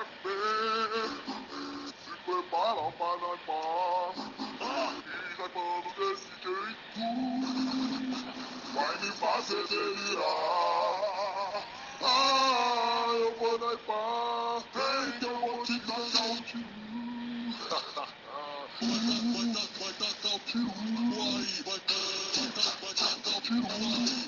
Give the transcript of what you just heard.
Se prepara pra noivar. E noivando desse jeito. Vai me fazer delirar. Ah, eu vou noivar. Vem que eu vou te dar um tiro. Vai, dar, vai, dar, vai, dar vai, vai, vai, dar, vai, dar, vai, dar vai,